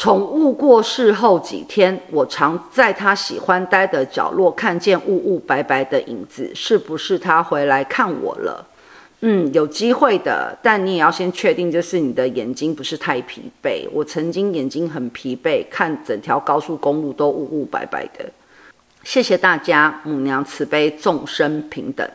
宠物过世后几天，我常在它喜欢待的角落看见雾雾白白的影子，是不是他回来看我了？嗯，有机会的，但你也要先确定，就是你的眼睛不是太疲惫。我曾经眼睛很疲惫，看整条高速公路都雾雾白白的。谢谢大家，母娘慈悲，众生平等。